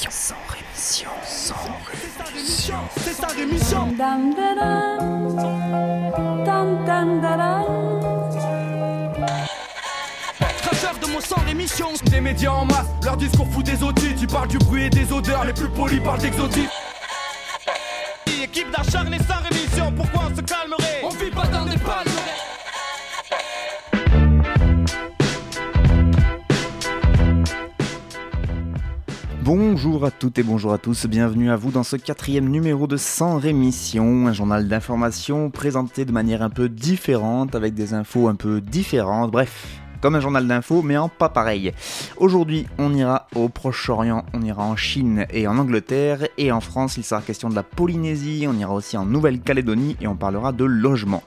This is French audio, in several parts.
rémission. Sans rémission. Sans rémission. C'est sa rémission. Cracheur de mon sang rémission. Des médias en masse, leur discours fout des audits. Tu parles du bruit et des odeurs, les plus polis parlent d'exotiques. Équipe d'acharnés Bonjour à toutes et bonjour à tous, bienvenue à vous dans ce quatrième numéro de Sans Rémission, un journal d'information présenté de manière un peu différente, avec des infos un peu différentes, bref, comme un journal d'infos, mais en pas pareil. Aujourd'hui, on ira au Proche-Orient, on ira en Chine et en Angleterre, et en France, il sera question de la Polynésie, on ira aussi en Nouvelle-Calédonie et on parlera de logement.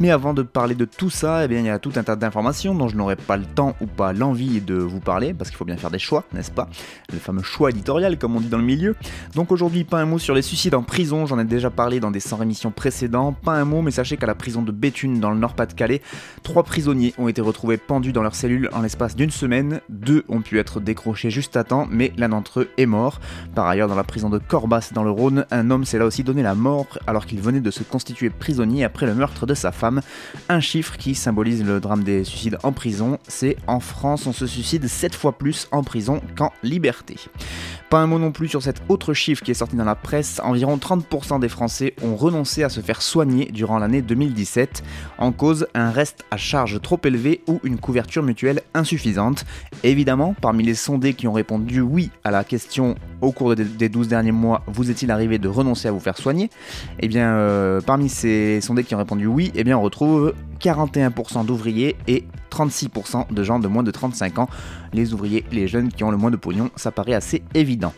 Mais avant de parler de tout ça, eh bien, il y a tout un tas d'informations dont je n'aurai pas le temps ou pas l'envie de vous parler, parce qu'il faut bien faire des choix, n'est-ce pas? Le fameux choix éditorial, comme on dit dans le milieu. Donc aujourd'hui, pas un mot sur les suicides en prison, j'en ai déjà parlé dans des 100 émissions précédents, pas un mot, mais sachez qu'à la prison de Béthune, dans le Nord-Pas-de-Calais, trois prisonniers ont été retrouvés pendus dans leurs cellules en l'espace d'une semaine. Deux ont pu être décrochés juste à temps, mais l'un d'entre eux est mort. Par ailleurs, dans la prison de Corbas dans le Rhône, un homme s'est là aussi donné la mort alors qu'il venait de se constituer prisonnier après le meurtre de sa femme. Un chiffre qui symbolise le drame des suicides en prison, c'est en France on se suicide 7 fois plus en prison qu'en liberté. Pas un mot non plus sur cet autre chiffre qui est sorti dans la presse, environ 30% des Français ont renoncé à se faire soigner durant l'année 2017, en cause un reste à charge trop élevé ou une couverture mutuelle insuffisante. Évidemment, parmi les sondés qui ont répondu oui à la question au cours des- des 12 derniers mois, vous est-il arrivé de renoncer à vous faire soigner? Eh bien, euh, parmi ces sondés qui ont répondu oui, eh bien on retrouve 41% d'ouvriers et 36% de gens de moins de 35 ans. Les ouvriers, les jeunes qui ont le moins de pognon, ça paraît assez évident.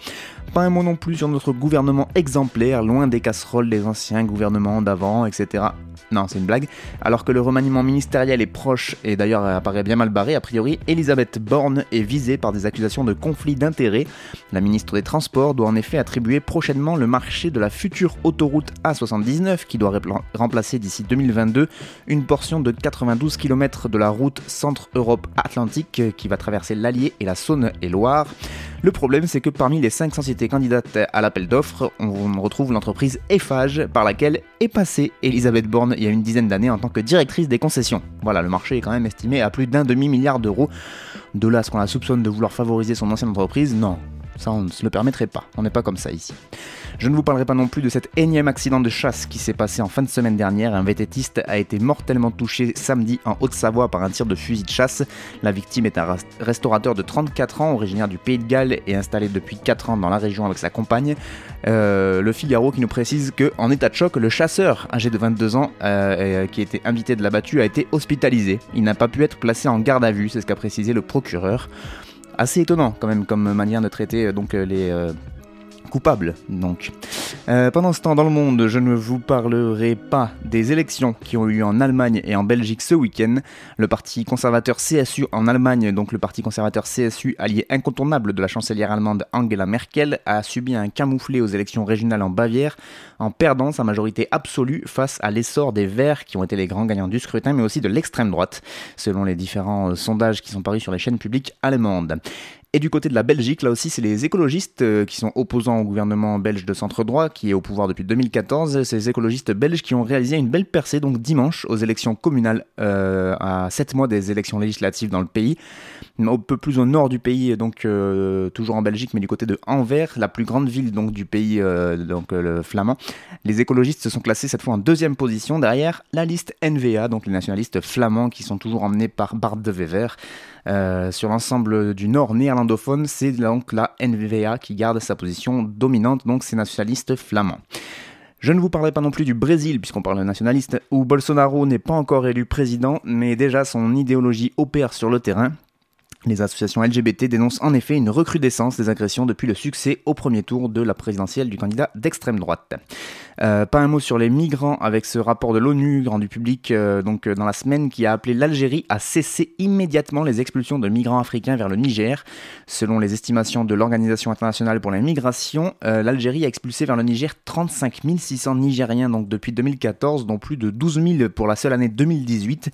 Pas un mot non plus sur notre gouvernement exemplaire, loin des casseroles des anciens gouvernements d'avant, etc. Non, c'est une blague. Alors que le remaniement ministériel est proche et d'ailleurs apparaît bien mal barré, a priori, Elisabeth Borne est visée par des accusations de conflit d'intérêts. La ministre des Transports doit en effet attribuer prochainement le marché de la future autoroute A79 qui doit remplacer d'ici 2022 une portion de 92 km de la route Centre-Europe-Atlantique euh, qui va traverser l'Allier et la Saône-et-Loire. Le problème, c'est que parmi les 5 sociétés candidates à l'appel d'offres, on retrouve l'entreprise Eiffage par laquelle est passée Elisabeth Borne il y a une dizaine d'années en tant que directrice des concessions. Voilà, le marché est quand même estimé à plus d'un demi-milliard d'euros. De là ce qu'on la soupçonne de vouloir favoriser son ancienne entreprise, non. Ça, on ne se le permettrait pas. On n'est pas comme ça ici. Je ne vous parlerai pas non plus de cet énième accident de chasse qui s'est passé en fin de semaine dernière. Un vététiste a été mortellement touché samedi en Haute-Savoie par un tir de fusil de chasse. La victime est un restaurateur de 34 ans, originaire du Pays de Galles et installé depuis 4 ans dans la région avec sa compagne. Euh, le Figaro qui nous précise que en état de choc, le chasseur âgé de 22 ans euh, et, qui était invité de la battue a été hospitalisé. Il n'a pas pu être placé en garde à vue, c'est ce qu'a précisé le procureur. Assez étonnant quand même comme manière de traiter euh, donc euh, les coupables donc. Euh, pendant ce temps dans le monde, je ne vous parlerai pas des élections qui ont eu lieu en Allemagne et en Belgique ce week-end. Le parti conservateur CSU en Allemagne, donc le parti conservateur CSU, allié incontournable de la chancelière allemande Angela Merkel, a subi un camouflé aux élections régionales en Bavière en perdant sa majorité absolue face à l'essor des Verts qui ont été les grands gagnants du scrutin, mais aussi de l'extrême droite, selon les différents sondages qui sont parus sur les chaînes publiques allemandes. Et du côté de la Belgique, là aussi, c'est les écologistes euh, qui sont opposants au gouvernement belge de centre-droit, qui est au pouvoir depuis 2014. Ces écologistes belges qui ont réalisé une belle percée, donc dimanche, aux élections communales, euh, à 7 mois des élections législatives dans le pays. Un peu plus au nord du pays, donc euh, toujours en Belgique, mais du côté de Anvers, la plus grande ville donc du pays, donc le flamand. Les écologistes se sont classés cette fois en deuxième position derrière la liste NVA, donc les nationalistes flamands qui sont toujours emmenés par Bart de Wever. Euh, sur l'ensemble du nord néerlandophone, c'est donc la NVA qui garde sa position dominante, donc c'est nationalistes flamands. Je ne vous parlerai pas non plus du Brésil, puisqu'on parle de nationaliste, où Bolsonaro n'est pas encore élu président, mais déjà son idéologie opère sur le terrain. Les associations LGBT dénoncent en effet une recrudescence des agressions depuis le succès au premier tour de la présidentielle du candidat d'extrême droite. Euh, pas un mot sur les migrants avec ce rapport de l'ONU rendu public euh, donc euh, dans la semaine qui a appelé l'Algérie à cesser immédiatement les expulsions de migrants africains vers le Niger. Selon les estimations de l'Organisation internationale pour la migration, l'Algérie a expulsé vers le Niger 35 600 Nigériens donc depuis 2014, dont plus de 12 000 pour la seule année 2018,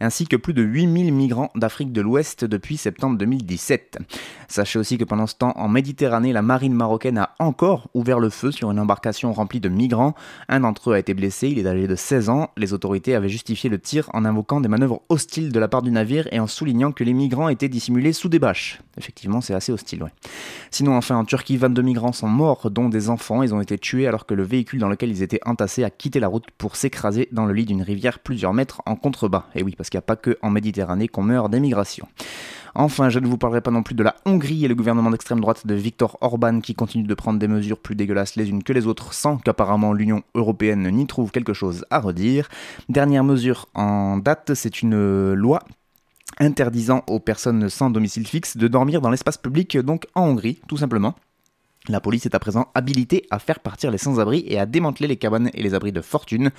ainsi que plus de 8 000 migrants d'Afrique de l'Ouest depuis septembre septembre 2017. Sachez aussi que pendant ce temps, en Méditerranée, la marine marocaine a encore ouvert le feu sur une embarcation remplie de migrants. Un d'entre eux a été blessé, il est âgé de 16 ans. Les autorités avaient justifié le tir en invoquant des manœuvres hostiles de la part du navire et en soulignant que les migrants étaient dissimulés sous des bâches. Effectivement, c'est assez hostile, ouais. Sinon, enfin, en Turquie, 22 migrants sont morts, dont des enfants. Ils ont été tués alors que le véhicule dans lequel ils étaient entassés a quitté la route pour s'écraser dans le lit d'une rivière plusieurs mètres en contrebas. Et oui, parce qu'il n'y a pas que en Méditerranée qu'on meurt d'émigration. Enfin, je ne vous parlerai pas non plus de la Hongrie et le gouvernement d'extrême droite de Viktor Orban qui continue de prendre des mesures plus dégueulasses les unes que les autres sans qu'apparemment l'Union européenne n'y trouve quelque chose à redire. Dernière mesure en date, c'est une loi interdisant aux personnes sans domicile fixe de dormir dans l'espace public, donc en Hongrie, tout simplement. La police est à présent habilitée à faire partir les sans-abri et à démanteler les cabanes et les abris de fortune.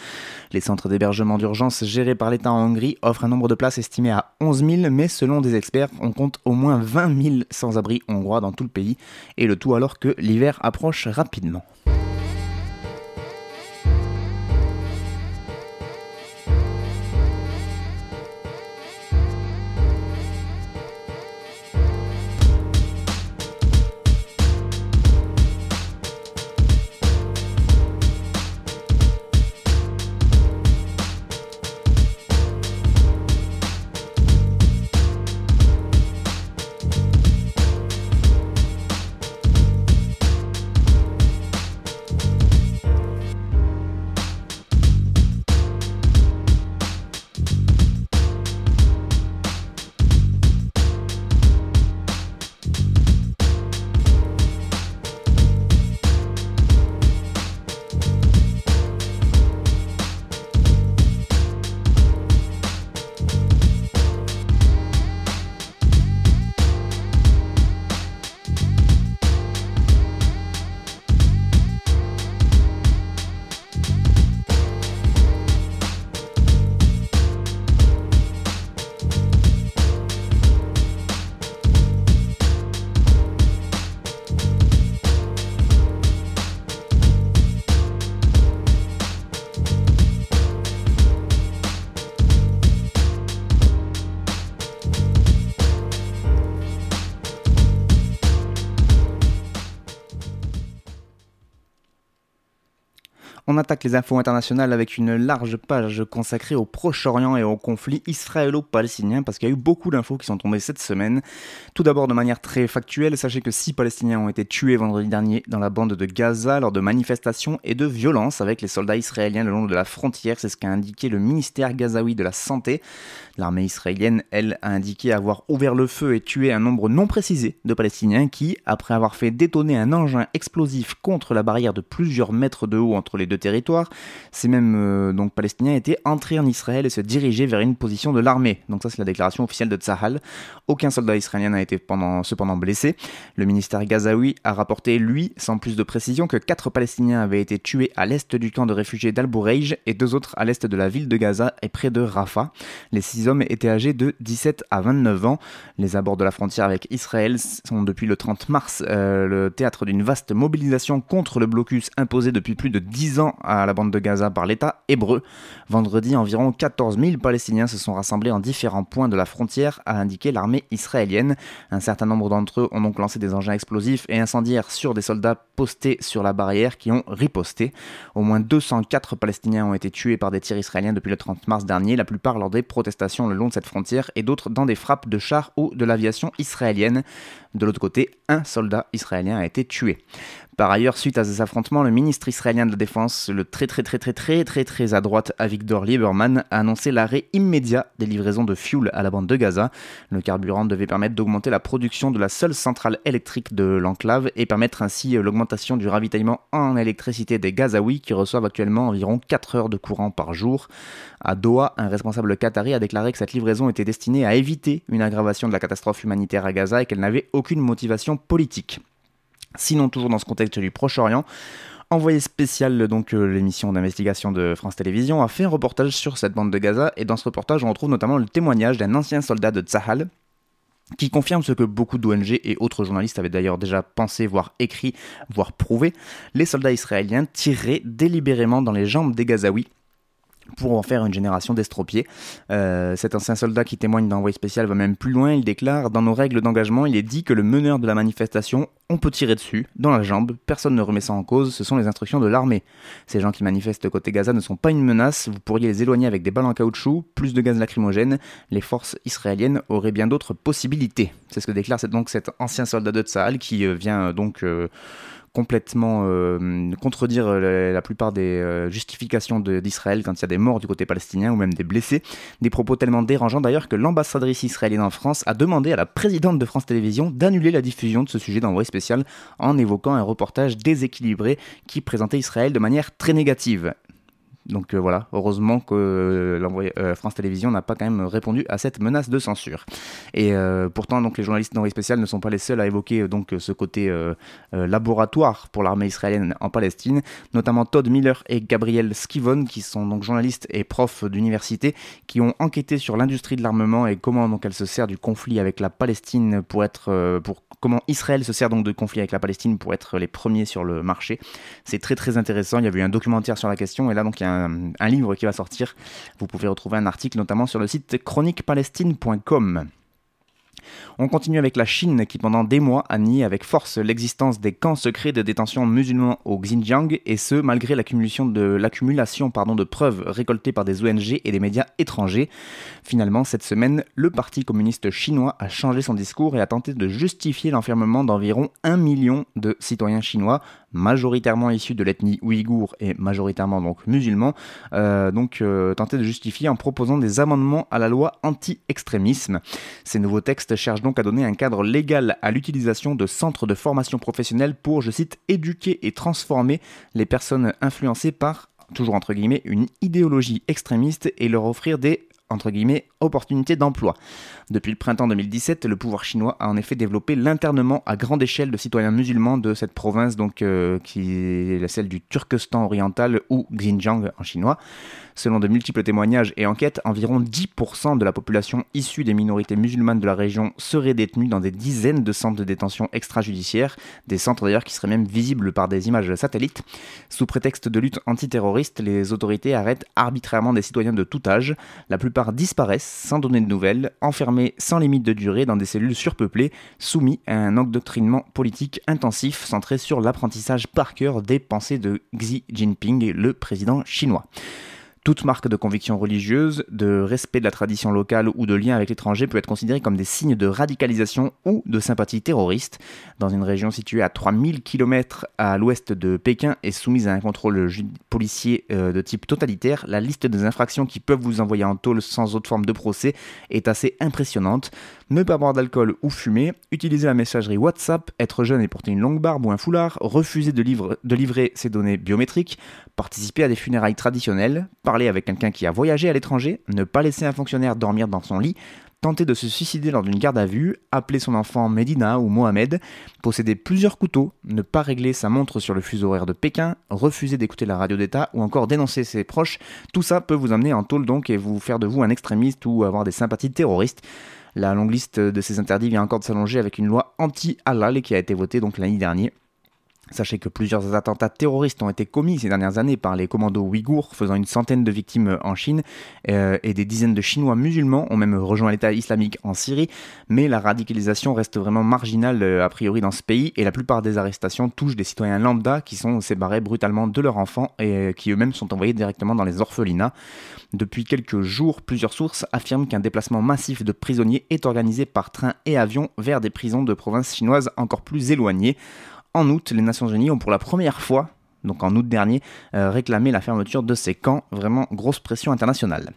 Les centres d'hébergement d'urgence gérés par l'État en Hongrie offrent un nombre de places estimé à 11 000, mais selon des experts, on compte au moins 20 000 sans-abri hongrois dans tout le pays, et le tout alors que l'hiver approche rapidement. On attaque les infos internationales avec une large page consacrée au Proche-Orient et au conflit israélo-palestinien parce qu'il y a eu beaucoup d'infos qui sont tombées cette semaine. Tout d'abord de manière très factuelle, sachez que six Palestiniens ont été tués vendredi dernier dans la bande de Gaza lors de manifestations et de violences avec les soldats israéliens le long de la frontière, c'est ce qu'a indiqué le ministère gazaoui de la Santé. L'armée israélienne, elle, a indiqué avoir ouvert le feu et tué un nombre non précisé de Palestiniens qui, après avoir fait détonner un engin explosif contre la barrière de plusieurs mètres de haut entre les deux territoires, ces mêmes euh, donc Palestiniens étaient entrés en Israël et se dirigeaient vers une position de l'armée. Donc ça c'est la déclaration officielle de Tzahal. Aucun soldat israélien n'a été pendant, cependant blessé. Le ministère gazaoui a rapporté, lui, sans plus de précision, que quatre Palestiniens avaient été tués à l'est du camp de réfugiés d'Al et deux autres à l'est de la ville de Gaza et près de Rafah. Les six hommes étaient âgés de 17 à 29 ans. Les abords de la frontière avec Israël sont depuis le 30 mars euh, le théâtre d'une vaste mobilisation contre le blocus imposé depuis plus de 10 ans à la bande de Gaza par l'État hébreu. Vendredi, environ 14 000 Palestiniens se sont rassemblés en différents points de la frontière, a indiqué l'armée israélienne. Un certain nombre d'entre eux ont donc lancé des engins explosifs et incendiaires sur des soldats postés sur la barrière qui ont riposté. Au moins 204 Palestiniens ont été tués par des tirs israéliens depuis le 30 mars dernier, la plupart lors des protestations le long de cette frontière et d'autres dans des frappes de chars ou de l'aviation israélienne. De l'autre côté, un soldat israélien a été tué. Par ailleurs, suite à ces affrontements, le ministre israélien de la Défense, le très très très très très très très à droite Avigdor Lieberman, a annoncé l'arrêt immédiat des livraisons de fuel à la bande de Gaza. Le carburant devait permettre d'augmenter la production de la seule centrale électrique de l'enclave et permettre ainsi l'augmentation du ravitaillement en électricité des Gazaouis qui reçoivent actuellement environ 4 heures de courant par jour. À Doha, un responsable qatari a déclaré que cette livraison était destinée à éviter une aggravation de la catastrophe humanitaire à Gaza et qu'elle n'avait aucune motivation politique. Sinon, toujours dans ce contexte du Proche-Orient, Envoyé spécial, donc euh, l'émission d'investigation de France Télévisions, a fait un reportage sur cette bande de Gaza et dans ce reportage on retrouve notamment le témoignage d'un ancien soldat de Tzahal qui confirme ce que beaucoup d'ONG et autres journalistes avaient d'ailleurs déjà pensé, voire écrit, voire prouvé, les soldats israéliens tireraient délibérément dans les jambes des Gazaouis pour en faire une génération d'estropiés. Euh, cet ancien soldat qui témoigne d'envoi spécial va même plus loin, il déclare Dans nos règles d'engagement, il est dit que le meneur de la manifestation, on peut tirer dessus, dans la jambe, personne ne remet ça en cause, ce sont les instructions de l'armée. Ces gens qui manifestent côté Gaza ne sont pas une menace, vous pourriez les éloigner avec des balles en caoutchouc, plus de gaz lacrymogène, les forces israéliennes auraient bien d'autres possibilités. C'est ce que déclare donc cet ancien soldat de Tsahal qui euh, vient euh, donc complètement euh, contredire euh, la, plupart des euh, justifications d'Israël quand il y a des morts du côté palestinien ou même des blessés. Des propos tellement dérangeants d'ailleurs que l'ambassadrice israélienne en France a demandé à la présidente de France Télévisions d'annuler la diffusion de ce sujet d'envoyé spécial en évoquant un reportage déséquilibré qui présentait Israël de manière très négative. Donc euh, voilà, heureusement que euh, euh, France Télévisions n'a pas quand même répondu à cette menace de censure. Et pourtant, donc les journalistes d'envoyé spécial ne sont pas les seuls à évoquer donc ce côté laboratoire pour l'armée israélienne en Palestine, notamment Todd Miller et Gabriel Skivon, qui sont donc journalistes et profs d'université, qui ont enquêté sur l'industrie de l'armement et comment donc elle se sert du conflit avec la Palestine pour être pour comment Israël se sert donc de conflit avec la Palestine pour être les premiers sur le marché. C'est très très intéressant. Il y a eu un documentaire sur la question et là donc il y a un, livre qui va sortir. Vous pouvez retrouver un article notamment sur le site chroniquepalestine.com. On continue avec la Chine qui pendant des mois a nié avec force l'existence des camps secrets de détention musulmans au Xinjiang et ce malgré l'accumulation de, l'accumulation de preuves récoltées par des ONG et des médias étrangers. Finalement, cette semaine, le Parti communiste chinois a changé son discours et a tenté de justifier l'enfermement d'environ un million de citoyens chinois majoritairement issus de l'ethnie ouïghour et majoritairement donc musulmans, euh, donc euh, tenter de justifier en proposant des amendements à la loi anti-extrémisme. Ces nouveaux textes cherchent donc à donner un cadre légal à l'utilisation de centres de formation professionnelle pour, je cite, éduquer et transformer les personnes influencées par toujours entre guillemets, une idéologie extrémiste et leur offrir des entre guillemets, opportunités d'emploi. Depuis le printemps 2017, le pouvoir chinois a en effet développé l'internement à grande échelle de citoyens musulmans de cette province, donc euh, qui est celle du Turkestan oriental ou Xinjiang en chinois. Selon de multiples témoignages et enquêtes, environ 10% de la population issue des minorités musulmanes de la région serait détenue dans des dizaines de centres de détention extrajudiciaires, des centres d'ailleurs qui seraient même visibles par des images satellites. Sous prétexte de lutte antiterroriste, les autorités arrêtent arbitrairement des citoyens de tout âge. La disparaissent sans donner de nouvelles, enfermés sans limite de durée dans des cellules surpeuplées, soumis à un endoctrinement politique intensif centré sur l'apprentissage par cœur des pensées de Xi Jinping, le président chinois. Toute marque de conviction religieuse, de respect de la tradition locale ou de lien avec l'étranger peut être considérée comme des signes de radicalisation ou de sympathie terroriste. Dans une région située à 3000 km à l'ouest de Pékin et soumise à un contrôle policier euh, de type totalitaire, la liste des infractions qui peuvent vous envoyer en tôle sans autre forme de procès est assez impressionnante ne pas boire d'alcool ou fumer, utiliser la messagerie WhatsApp, être jeune et porter une longue barbe ou un foulard, refuser de, livrer ses données biométriques, participer à des funérailles traditionnelles, parler avec quelqu'un qui a voyagé à l'étranger, ne pas laisser un fonctionnaire dormir dans son lit, tenter de se suicider lors d'une garde à vue, appeler son enfant Medina ou Mohamed, posséder plusieurs couteaux, ne pas régler sa montre sur le fuseau horaire de Pékin, refuser d'écouter la radio d'État ou encore dénoncer ses proches, tout ça peut vous amener en tôle donc et vous faire de vous un extrémiste ou avoir des sympathies terroristes. La longue liste de ces interdits vient encore de s'allonger avec une loi anti-halal qui a été votée donc l'année dernière. Sachez que plusieurs attentats terroristes ont été commis ces dernières années par les commandos ouïghours, faisant une centaine de victimes en Chine, euh, et des dizaines de Chinois musulmans ont même rejoint l'État islamique en Syrie, mais la radicalisation reste vraiment marginale euh, a priori dans ce pays, et la plupart des arrestations touchent des citoyens lambda qui sont séparés brutalement de leurs enfants et euh, qui eux-mêmes sont envoyés directement dans les orphelinats. Depuis quelques jours, plusieurs sources affirment qu'un déplacement massif de prisonniers est organisé par train et avion vers des prisons de provinces chinoises encore plus éloignées. En août, les Nations Unies ont pour la première fois donc en août dernier, euh, réclamé la fermeture de ces camps. Vraiment grosse pression internationale.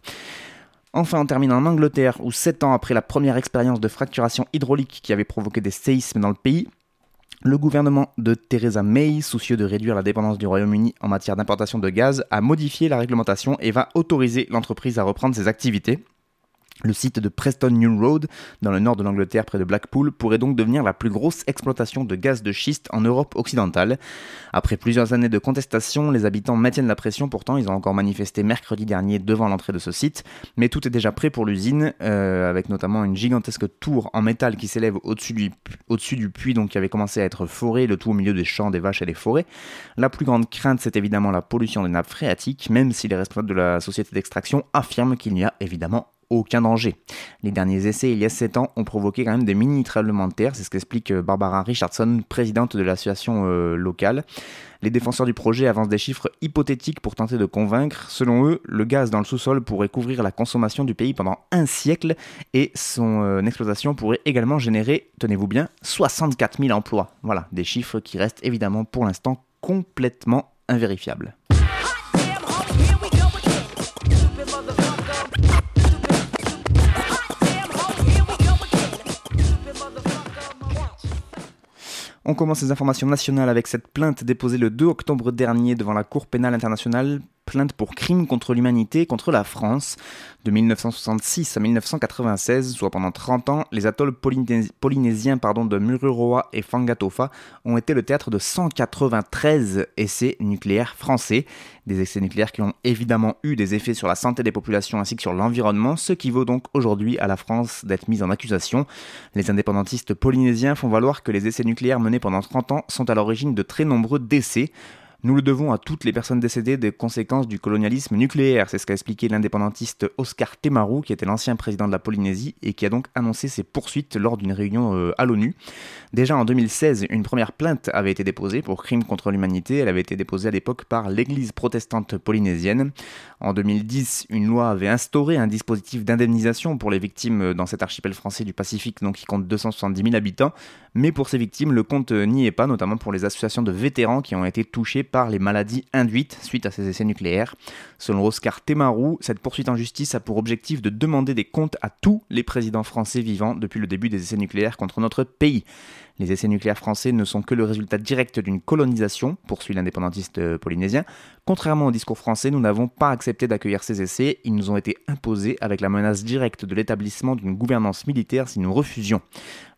Enfin, on termine en Angleterre, où 7 ans après la première expérience de fracturation hydraulique qui avait provoqué des séismes dans le pays, le gouvernement de Theresa May, soucieux de réduire la dépendance du Royaume-Uni en matière d'importation de gaz, a modifié la réglementation et va autoriser l'entreprise à reprendre ses activités. Le site de Preston New Road, dans le nord de l'Angleterre près de Blackpool, pourrait donc devenir la plus grosse exploitation de gaz de schiste en Europe occidentale. Après plusieurs années de contestation, les habitants maintiennent la pression, pourtant ils ont encore manifesté mercredi dernier devant l'entrée de ce site, mais tout est déjà prêt pour l'usine, euh, avec notamment une gigantesque tour en métal qui s'élève au-dessus du, puits donc, qui avait commencé à être foré, le tout au milieu des champs, des vaches et des forêts. La plus grande crainte c'est évidemment la pollution des nappes phréatiques, même si les responsables de la société d'extraction affirment qu'il n'y a évidemment aucun danger. Les derniers essais, il y a 7 ans, ont provoqué quand même des mini-tremblements de terre, c'est ce qu'explique euh, Barbara Richardson, présidente de l'association euh, locale. Les défenseurs du projet avancent des chiffres hypothétiques pour tenter de convaincre. Selon eux, le gaz dans le sous-sol pourrait couvrir la consommation du pays pendant un siècle et son euh, exploitation pourrait également générer, tenez-vous bien, 64 000 emplois. Voilà, des chiffres qui restent évidemment pour l'instant complètement invérifiables. On commence les informations nationales avec cette plainte déposée le 2 octobre dernier devant la Cour pénale internationale plainte pour crime contre l'humanité contre la France. De 1966 à 1996, soit pendant 30 ans, les atolls polynésiens pardon, de Mururoa et Fangatofa ont été le théâtre de 193 essais nucléaires français. Des essais nucléaires qui ont évidemment eu des effets sur la santé des populations ainsi que sur l'environnement, ce qui vaut donc aujourd'hui à la France d'être mise en accusation. Les indépendantistes polynésiens font valoir que les essais nucléaires menés pendant 30 ans sont à l'origine de très nombreux décès. Nous le devons à toutes les personnes décédées des conséquences du colonialisme nucléaire, c'est ce qu'a expliqué l'indépendantiste Oscar Temaru, qui était l'ancien président de la Polynésie et qui a donc annoncé ses poursuites lors d'une réunion euh, à l'ONU. Déjà en 2016, une première plainte avait été déposée pour crime contre l'humanité. Elle avait été déposée à l'époque par l'Église protestante polynésienne. En 2010, une loi avait instauré un dispositif d'indemnisation pour les victimes dans cet archipel français du Pacifique, donc qui compte 270 000 habitants. Mais pour ces victimes, le compte n'y est pas, notamment pour les associations de vétérans qui ont été touchés par les maladies induites suite à ces essais nucléaires. Selon Oscar Temaru, cette poursuite en justice a pour objectif de demander des comptes à tous les présidents français vivants depuis le début des essais nucléaires contre notre pays. Les essais nucléaires français ne sont que le résultat direct d'une colonisation, poursuit l'indépendantiste euh, polynésien. Contrairement au discours français, nous n'avons pas accepté d'accueillir ces essais, ils nous ont été imposés avec la menace directe de l'établissement d'une gouvernance militaire si nous refusions.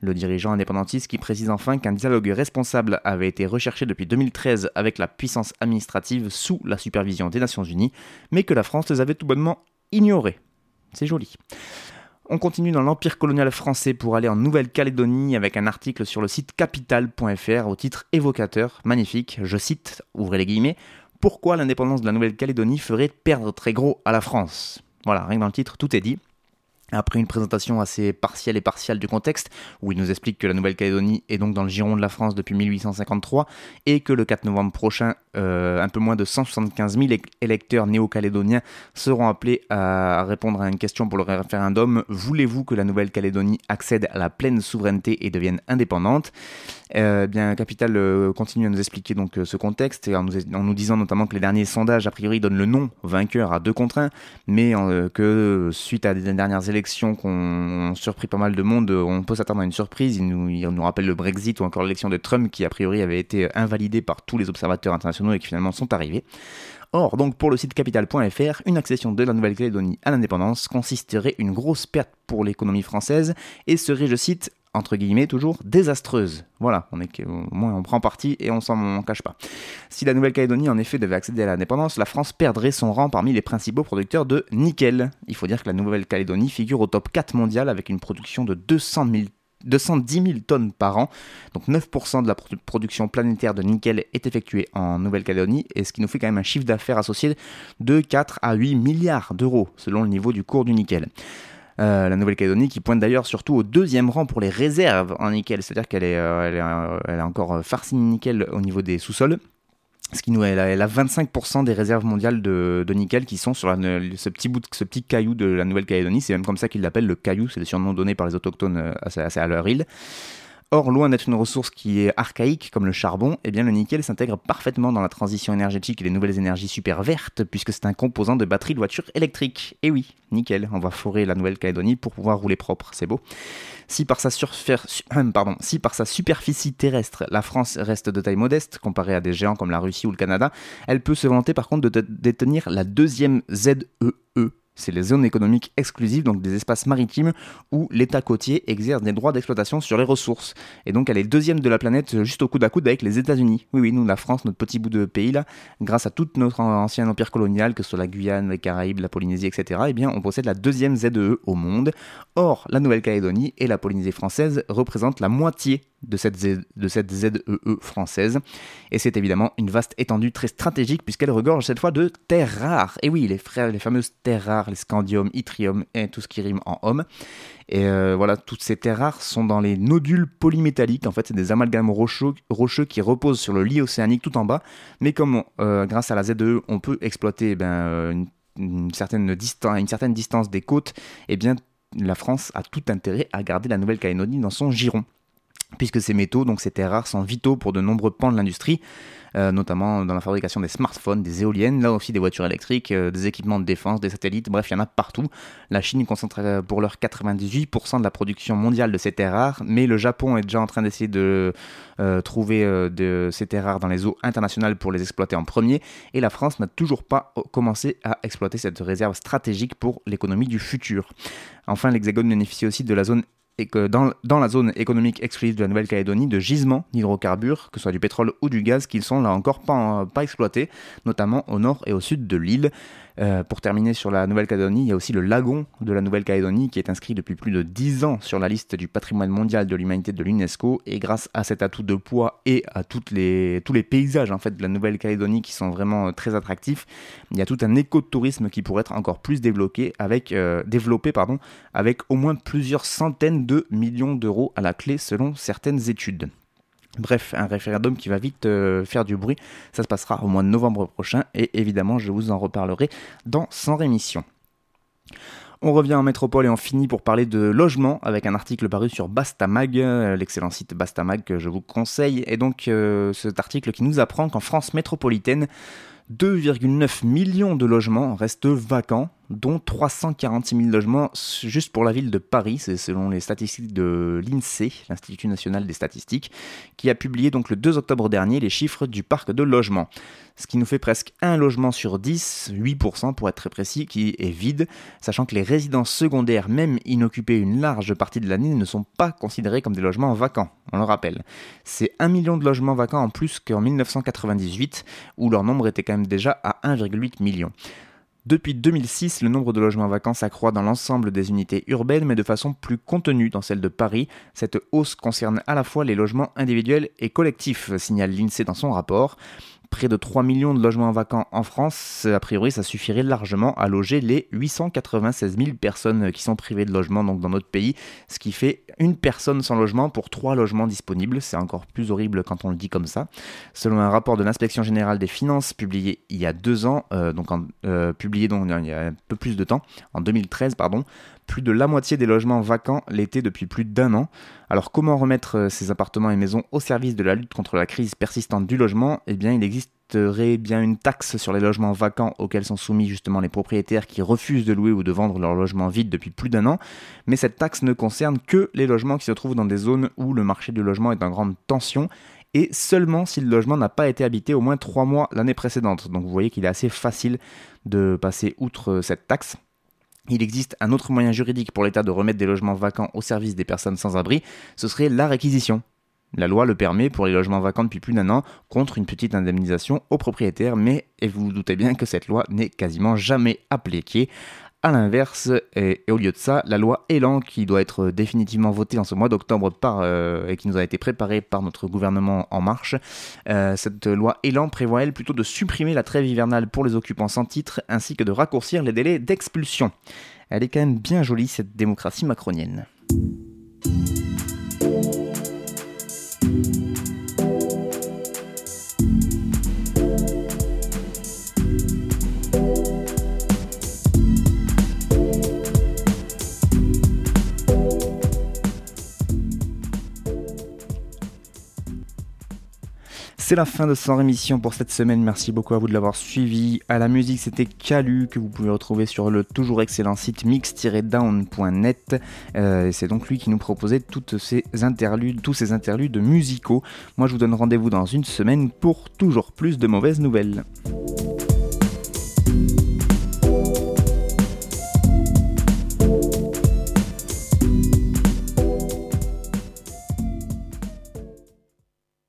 Le dirigeant indépendantiste qui précise enfin qu'un dialogue responsable avait été recherché depuis 2013 avec la puissance administrative sous la supervision des Nations Unies, mais que la France les avait tout bonnement ignorés. C'est joli. On continue dans l'Empire colonial français pour aller en Nouvelle-Calédonie avec un article sur le site capital.fr au titre évocateur, magnifique, je cite, ouvrez les guillemets, Pourquoi l'indépendance de la Nouvelle-Calédonie ferait perdre très gros à la France? Voilà, rien que dans le titre, tout est dit. Après une présentation assez partielle et partielle du contexte, où il nous explique que la Nouvelle-Calédonie est donc dans le giron de la France depuis 1853 et que le 4 novembre prochain, euh, un peu moins de 175 000 électeurs néo-calédoniens seront appelés à répondre à une question pour le référendum. Voulez-vous que la Nouvelle-Calédonie accède à la pleine souveraineté et devienne indépendante? Euh, bien, Capital euh, continue à nous expliquer donc ce contexte en nous, disant notamment que les derniers sondages a priori donnent le non vainqueur à deux contre un, mais que suite à des dernières élections ont surpris pas mal de monde, on peut s'attendre à une surprise. Il nous, nous rappelle le Brexit ou encore l'élection de Trump qui a priori avait été invalidée par tous les observateurs internationaux et qui finalement sont arrivés. Or, donc pour le site capital.fr, une accession de la Nouvelle-Calédonie à l'indépendance consisterait une grosse perte pour l'économie française et serait, je cite, entre guillemets, toujours désastreuse. Voilà, on est, au moins on prend parti et on s'en cache pas. Si la Nouvelle-Calédonie en effet devait accéder à l'indépendance, la France perdrait son rang parmi les principaux producteurs de nickel. Il faut dire que la Nouvelle-Calédonie figure au top 4 mondial avec une production de 200 210 000 tonnes par an. Donc 9% de la production planétaire de nickel est effectuée en Nouvelle-Calédonie, et ce qui nous fait quand même un chiffre d'affaires associé de 4 à 8 milliards d'euros, selon le niveau du cours du nickel. Euh, la Nouvelle-Calédonie qui pointe d'ailleurs surtout au deuxième rang pour les réserves en nickel, c'est-à-dire qu'elle est, euh, elle est, encore farcie nickel au niveau des sous-sols. Ce qui nous, elle a, 25% des réserves mondiales de, nickel qui sont sur ce petit bout, ce petit caillou de la Nouvelle-Calédonie. C'est même comme ça qu'ils l'appellent le caillou. C'est le surnom donné par les autochtones euh, à, à leur île. Or, loin d'être une ressource qui est archaïque comme le charbon, eh bien le nickel s'intègre parfaitement dans la transition énergétique et les nouvelles énergies super vertes, puisque c'est un composant de batterie de voiture électrique. Et oui, nickel, on va forer la Nouvelle-Calédonie pour pouvoir rouler propre, c'est beau. Si par, sa si par sa superficie terrestre, la France reste de taille modeste, comparée à des géants comme la Russie ou le Canada, elle peut se vanter par contre de détenir la deuxième ZEE c'est les zones économiques exclusives, donc des espaces maritimes où l'État côtier exerce des droits d'exploitation sur les ressources. Et donc elle est deuxième de la planète euh, juste au coude à coude avec les États-Unis. Oui, oui, nous, la France, notre petit bout de pays là, grâce à tout notre ancien empire colonial, que ce soit la Guyane, les Caraïbes, la Polynésie, etc., eh bien on possède la deuxième ZEE au monde. Or, la Nouvelle-Calédonie et la Polynésie française représentent la moitié de cette, de cette ZEE e française. Et c'est évidemment une vaste étendue très stratégique puisqu'elle regorge cette fois de terres rares. Et oui, les, frères, les fameuses terres rares, les scandium, yttrium et tout ce qui rime en homme. Et euh, voilà, toutes ces terres rares sont dans les nodules polymétalliques. En fait, c'est des amalgames rocheux, qui reposent sur le lit océanique tout en bas. Mais comme euh, grâce à la ZEE, on peut exploiter eh ben, euh, une, certaine distance, une certaine distance des côtes, et eh bien la France a tout intérêt à garder la Nouvelle-Calédonie dans son giron puisque ces métaux, donc ces terres rares, sont vitaux pour de nombreux pans de l'industrie, euh, notamment dans la fabrication des smartphones, des éoliennes, là aussi des voitures électriques, euh, des équipements de défense, des satellites, bref, il y en a partout. La Chine concentre euh, pour leur 98% de la production mondiale de ces terres rares, mais le Japon est déjà en train d'essayer de trouver ces terres rares dans les eaux internationales pour les exploiter en premier, et la France n'a toujours pas commencé à exploiter cette réserve stratégique pour l'économie du futur. Enfin, l'Hexagone bénéficie aussi de la zone et que dans, la zone économique exclusive de la Nouvelle-Calédonie, de gisements d'hydrocarbures, que ce soit du pétrole ou du gaz, qui sont là encore pas exploités, notamment au nord et au sud de l'île. Euh, pour terminer sur la Nouvelle-Calédonie, il y a aussi le lagon de la Nouvelle-Calédonie qui est inscrit depuis plus de 10 ans sur la liste du patrimoine mondial de l'humanité de l'UNESCO. Et grâce à cet atout de poids et à tous les paysages en fait, de la Nouvelle-Calédonie qui sont vraiment euh, très attractifs, il y a tout un écotourisme qui pourrait être encore plus développé avec, euh, développé, avec au moins plusieurs centaines de millions d'euros à la clé selon certaines études. Bref, un référendum qui va vite euh, faire du bruit. Ça se passera au mois de novembre prochain et évidemment, je vous en reparlerai dans Sans rémission. On revient en métropole et on finit pour parler de logement avec un article paru sur Bastamag, euh, l'excellent site Bastamag que je vous conseille. Et donc euh, cet article qui nous apprend qu'en France métropolitaine, 2,9 millions de logements restent vacants dont 346 000 logements juste pour la ville de Paris, c'est selon les statistiques de l'INSEE, l'Institut national des statistiques, qui a publié donc le 2 octobre dernier les chiffres du parc de logements. Ce qui nous fait presque un logement sur 10, 8% pour être très précis, qui est vide, sachant que les résidences secondaires, même inoccupées une large partie de l'année, ne sont pas considérées comme des logements vacants, on le rappelle. C'est 1 million de logements vacants en plus qu'en 1998, où leur nombre était quand même déjà à 1,8 million. Depuis 2006, le nombre de logements vacants s'accroît dans l'ensemble des unités urbaines, mais de façon plus contenue dans celle de Paris. Cette hausse concerne à la fois les logements individuels et collectifs, signale l'INSEE dans son rapport près de 3 millions de logements vacants en France, a priori ça suffirait largement à loger les 896 000 personnes qui sont privées de logement donc dans notre pays, ce qui fait une personne sans logement pour 3 logements disponibles, c'est encore plus horrible quand on le dit comme ça. Selon un rapport de l'inspection générale des finances publié il y a deux ans, euh, donc euh, publié donc il y a un peu plus de temps, en 2013 pardon, plus de la moitié des logements vacants l'étaient depuis plus d'un an. Alors comment remettre euh, ces appartements et maisons au service de la lutte contre la crise persistante du logement? Eh bien il existerait bien une taxe sur les logements vacants auxquels sont soumis justement les propriétaires qui refusent de louer ou de vendre leurs logements vides depuis plus d'un an. Mais cette taxe ne concerne que les logements qui se trouvent dans des zones où le marché du logement est en grande tension et seulement si le logement n'a pas été habité au moins trois mois l'année précédente. Donc vous voyez qu'il est assez facile de passer outre euh, cette taxe. Il existe un autre moyen juridique pour l'État de remettre des logements vacants au service des personnes sans abri, ce serait la réquisition. La loi le permet pour les logements vacants depuis plus d'un an contre une petite indemnisation aux propriétaires, mais vous vous doutez bien que cette loi n'est quasiment jamais appliquée. A l'inverse, et, au lieu de ça, la loi Elan, qui doit être définitivement votée en ce mois d'octobre euh, et qui nous a été préparée par notre gouvernement En Marche, euh, cette loi Elan prévoit elle plutôt de supprimer la trêve hivernale pour les occupants sans titre, ainsi que de raccourcir les délais d'expulsion. Elle est quand même bien jolie cette démocratie macronienne. C'est la fin de Sans Rémission pour cette semaine. Merci beaucoup à vous de l'avoir suivi. À la musique, c'était Calu que vous pouvez retrouver sur le toujours excellent site mix-down.net. Euh, c'est donc lui qui nous proposait toutes ces interludes, tous ces interludes musicaux. Moi, je vous donne rendez-vous dans une semaine pour toujours plus de mauvaises nouvelles.